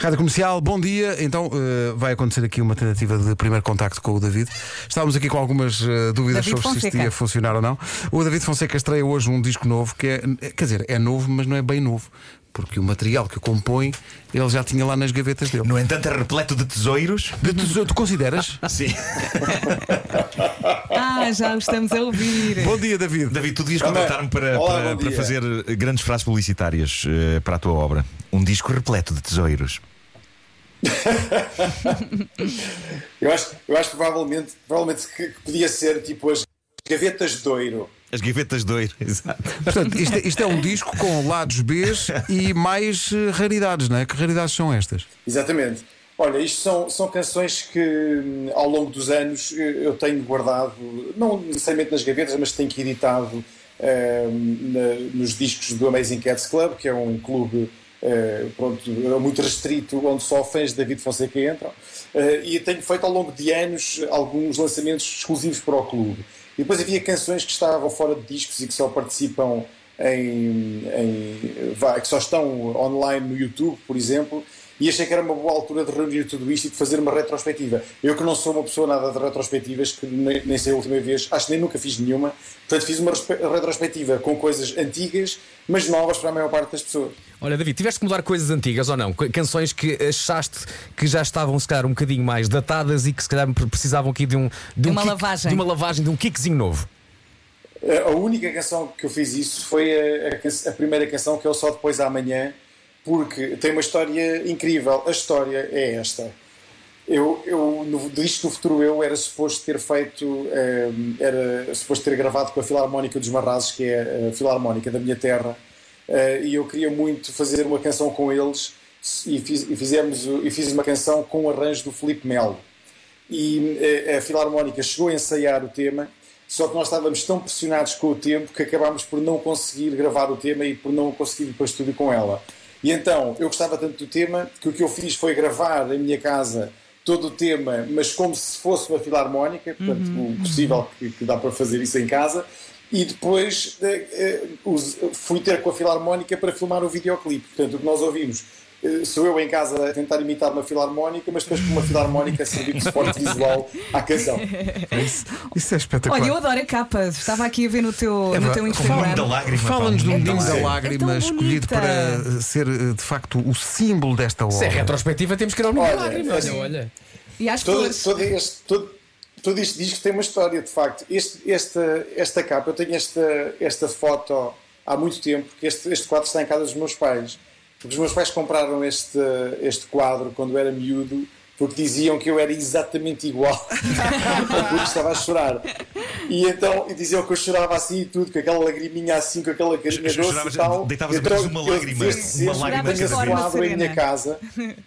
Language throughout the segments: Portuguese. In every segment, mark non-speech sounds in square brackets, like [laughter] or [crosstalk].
Rádio Comercial, bom dia. Então eh, vai acontecer aqui uma tentativa de primeiro contacto com o David. Estávamos aqui com algumas eh, dúvidas David sobre se isto Fonseca. ia funcionar ou não. O David Fonseca estreia hoje um disco novo que é, quer dizer, é novo, mas não é bem novo. Porque o material que o compõe ele já tinha lá nas gavetas dele. No entanto, é repleto de tesouros. De tesouro, tu consideras? [laughs] Sim. [laughs] Ah, já o estamos a ouvir. bom dia, David. David, tu devias Também. contratar-me para, Olá, para, para fazer grandes frases publicitárias eh, para a tua obra. Um disco repleto de tesouros. [laughs] Eu acho, eu acho provavelmente, provavelmente que que podia ser tipo as gavetas de ouro. As gavetas de ouro. [laughs] Exato. Portanto, isto, é- isto é um disco com lados B e mais eh, raridades, não é? Que raridades são estas? Exatamente. Olha, isto são, são canções que hum, ao longo dos anos eu eu tenho guardado, não necessariamente nas gavetas, mas tenho que editado hum, na- nos discos do Amazing Cats Club, que é um clube eh, pronto, muito restrito, onde só fãs de David Fonseca entram. Eh, e tenho feito ao longo de anos alguns lançamentos exclusivos para o clube. E depois havia canções que estavam fora de discos e que só participam em, em- que só estão online no YouTube, por exemplo, e achei que era uma boa altura de reunir tudo isto e de fazer uma retrospectiva. Eu que não sou uma pessoa nada de retrospectivas, que nem, nem sei a última vez, acho que nem nunca fiz nenhuma, portanto fiz uma retrospectiva com coisas antigas, mas novas para a maior parte das pessoas. Olha, David, tiveste que mudar coisas antigas ou não? Canções que achaste que já estavam, se calhar, um bocadinho mais datadas e que, se calhar, precisavam aqui de um. De, um uma kick- lavagem. De uma lavagem, de um kickzinho novo. A única canção que eu fiz isso foi a, a a primeira canção, que é o Só Depois Amanhã, porque tem uma história incrível. A história é esta. Eu, eu no disco do Futuro Eu era suposto ter feito, eh, era suposto ter gravado com a Filarmónica dos Marrazes, que é a Filarmónica da minha terra, eh, e eu queria muito fazer uma canção com eles, e, fiz, e, fizemos, e fiz uma canção com o arranjo do Filipe Melo e eh, a Filarmónica chegou a ensaiar o tema, só que nós estávamos tão pressionados com o tempo que acabámos por não conseguir gravar o tema e por não conseguir ir para o estúdio com ela. E então, eu gostava tanto do tema que o que eu fiz foi gravar em minha casa todo o tema, mas como se fosse uma filarmónica, portanto, o possível que, que dá para fazer isso em casa. E depois eh, us- fui ter com a filarmónica para filmar o videoclipe. Portanto, o que nós ouvimos sou eu em casa a tentar imitar uma filarmónica, mas depois com uma filarmónica a servir de suporte visual à canção. Isso, isso é espetacular. Olha, eu adoro a capa. Estava aqui a ver no teu, É no teu Instagram. menino da lágrima. pá, Fala-nos do Menino da lágrima. É escolhido bonita. para eh, ser eh, de facto o símbolo desta obra. Se é retrospectiva, temos que ir ao menino da Olha, lágrima. Olha, assim, olha. E às todo, flores. todo, este, todo, todo este disco tem uma história, de facto. Este, esta, esta capa, eu tenho esta, esta foto há muito tempo, porque este, este quadro está em casa dos meus pais. Porque os meus pais compraram este, este quadro quando eu era miúdo, porque diziam que eu era exatamente igual [laughs] porque estava a chorar. E então e diziam que eu chorava assim e tudo, com aquela lagriminha assim, com aquela carinha doce Choravas- e tal. deitavas Então, apenas uma eu lágrima, uma lágrima tenho quadro em minha casa. [laughs]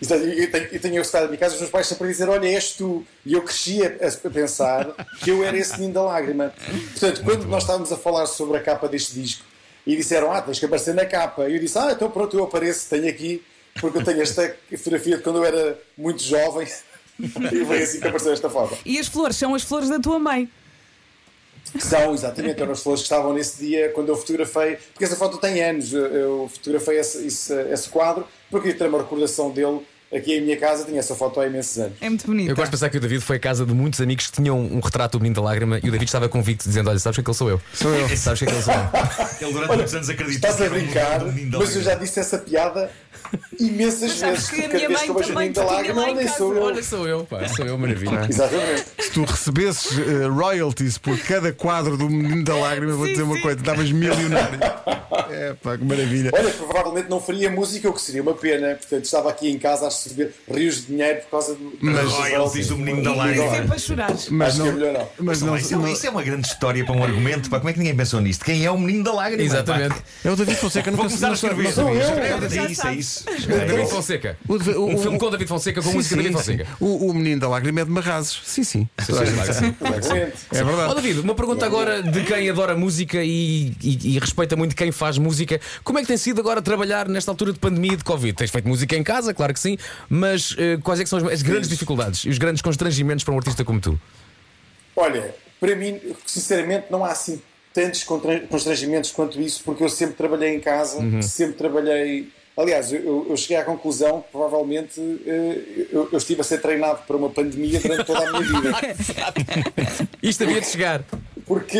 Exato, Eu tenho, eu tenho, em minha casa, os meus pais sempre dizer: Olha, és tu. E eu crescia a, pensar que eu era esse menino da lágrima. Portanto, quando nós estávamos a falar sobre a capa deste disco e disseram: Ah, tens que aparecer na capa. E eu disse: Ah, então pronto, eu apareço, tenho aqui, porque eu tenho esta fotografia de quando eu era muito jovem. [laughs] E foi assim que apareceu esta foto. E as flores são as flores da tua mãe. São, exatamente, eram as flores que estavam nesse dia quando eu fotografei, porque essa foto tem anos, eu- fotografei esse, esse, esse quadro, porque queria ter uma recordação dele aqui em minha casa, tinha essa foto há imensos anos. É muito bonita. Eu gosto de pensar que o David foi à casa de muitos amigos que tinham um retrato do menino da lágrima e o David estava convicto, dizendo: Olha, sabes que aquele sou eu. Sou eu. [laughs] Sabes que aquele sou eu. [laughs] Ele durante muitos anos acreditou Estás a um brincar, mas eu já disse essa piada imensas Mas sabes vezes. que a minha mãe também menino da tinha lágrima, lá em sou eu. Olha, sou eu, pá, sou eu, maravilha. [laughs] Exatamente. Se tu recebesses eh, royalties por cada quadro do Menino da Lágrima, vou Sim, dizer uma sim. coisa, estavas milionário. É pá, que maravilha. Olha, provavelmente não faria música, o que seria uma pena. Portanto, estava aqui em casa a receber rios de dinheiro por causa do. Mas royalties do menino da lágrima. chorar. Mas que é não. Mas Não, não, isso, é, não- isso é uma grande história para um argumento. Pá. Como é que ninguém pensou nisto? Quem é o menino da lágrima? Exatamente. Pá? é o David Fonseca, Vou nunca começar a não escrever. É isso, é isso. [laughs] David Fonseca. O, o- Um o- filme com David Fonseca com sim, música David Fonseca. O, o Menino da Lágrima é de Marrazes. Sim, sim. É Ó verdade. David, uma pergunta agora de quem adora música e respeita muito quem faz música. Como é que tem sido agora trabalhar nesta altura de pandemia e de Covid? Tens feito música em casa, claro que sim, mas eh, quais é que são as, as grandes dificuldades e os grandes constrangimentos para um artista como tu? Olha, para mim, sinceramente, não há assim tantos constrangimentos quanto isso, porque eu sempre trabalhei em casa, sempre trabalhei Aliás, eu, eu cheguei à conclusão que provavelmente eh, eu, eu estive a ser treinado para uma pandemia durante toda a minha vida. [laughs] Isto havia de chegar. Porque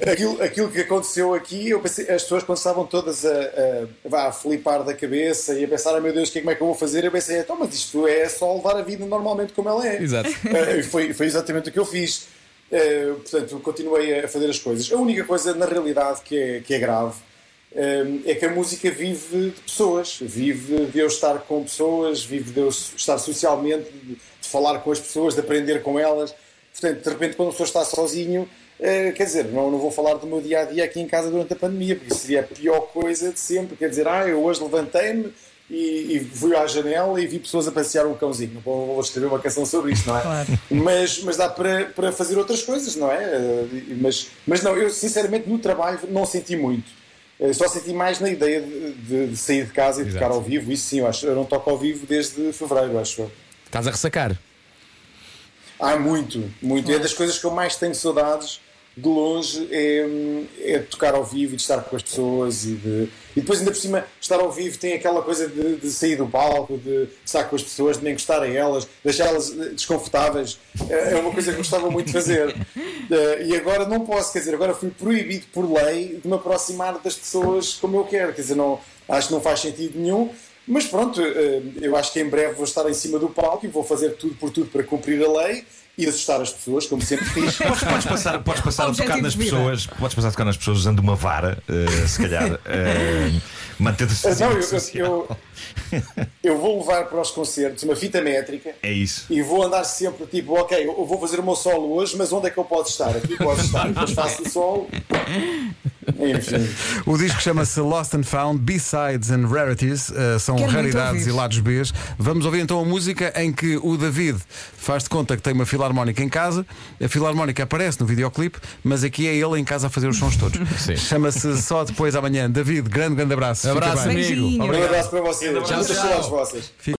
aquilo, aquilo que aconteceu aqui, eu pensei, as pessoas quando estavam todas a, a, a flipar da cabeça e a pensar, ah, meu Deus, que é, como é que eu vou fazer? Eu pensei, então, mas isto é só levar a vida normalmente como ela é. Exato. [laughs] Eh, foi, foi exatamente o que eu fiz. Eh, portanto, continuei a fazer as coisas. A única coisa, na realidade, que é, que é grave eh, é que a música vive de pessoas, vive de eu estar com pessoas, vive de eu estar socialmente, de, de falar com as pessoas, de aprender com elas. Portanto, de repente, quando a pessoa está sozinho, eh, quer dizer, não, não vou falar do meu dia a dia aqui em casa durante a pandemia, porque isso seria a pior coisa de sempre. Quer dizer, ah, eu hoje levantei-me e, e fui à janela e vi pessoas a passear um cãozinho. Bom, vou escrever uma canção sobre isto, não é? Claro. Mas, mas dá para, para fazer outras coisas, não é? Eh, Mas, mas não, eu sinceramente no trabalho não senti muito. Eh, Só senti mais na ideia de, de- de sair de casa e de tocar ao vivo. Isso sim, eu acho. Eu não toco ao vivo desde fevereiro, acho eu. Estás a ressacar. Há muito, muito. É das coisas que eu mais tenho saudades de longe é, é tocar ao vivo e de estar com as pessoas e de. E depois ainda por cima estar ao vivo tem aquela coisa de, de sair do palco, de estar com as pessoas, de nem gostar a elas, deixá-las eh, desconfortáveis. É é uma coisa que gostava muito de fazer. [laughs] Eh, E agora não posso, quer dizer, agora fui proibido por lei de me aproximar das pessoas como eu quero. Quer dizer, não, acho que não faz sentido nenhum. Mas pronto, eh, eu acho que em breve vou estar em cima do palco e vou fazer tudo por tudo para cumprir a lei e assustar as pessoas, como sempre fiz. [laughs] Podes, podes passar, podes passar a tocar nas pessoas, podes passar a tocar nas pessoas usando uma vara, eh, se calhar, [laughs] eh, mantendo-se Não, eu, eu, eu vou levar para os concertos uma fita métrica É isso. e vou andar sempre tipo, ok, eu vou fazer o meu solo hoje, mas onde é que eu posso estar? Aqui posso estar, depois faço o solo. [laughs] Enfim. O disco chama-se Lost and Found, B-Sides and Rarities, uh, são Quero raridades e lados B. Vamos ouvir então a música em que o David faz de conta que tem uma filarmónica em casa, a filarmónica aparece no videoclipe, mas aqui é ele em casa a fazer os sons todos. Chama-se Só Depois Amanhã. David, grande, grande abraço. Abraço, amigo. Beijinho. Um Obrigado. abraço para vocês. Tchau, tchau.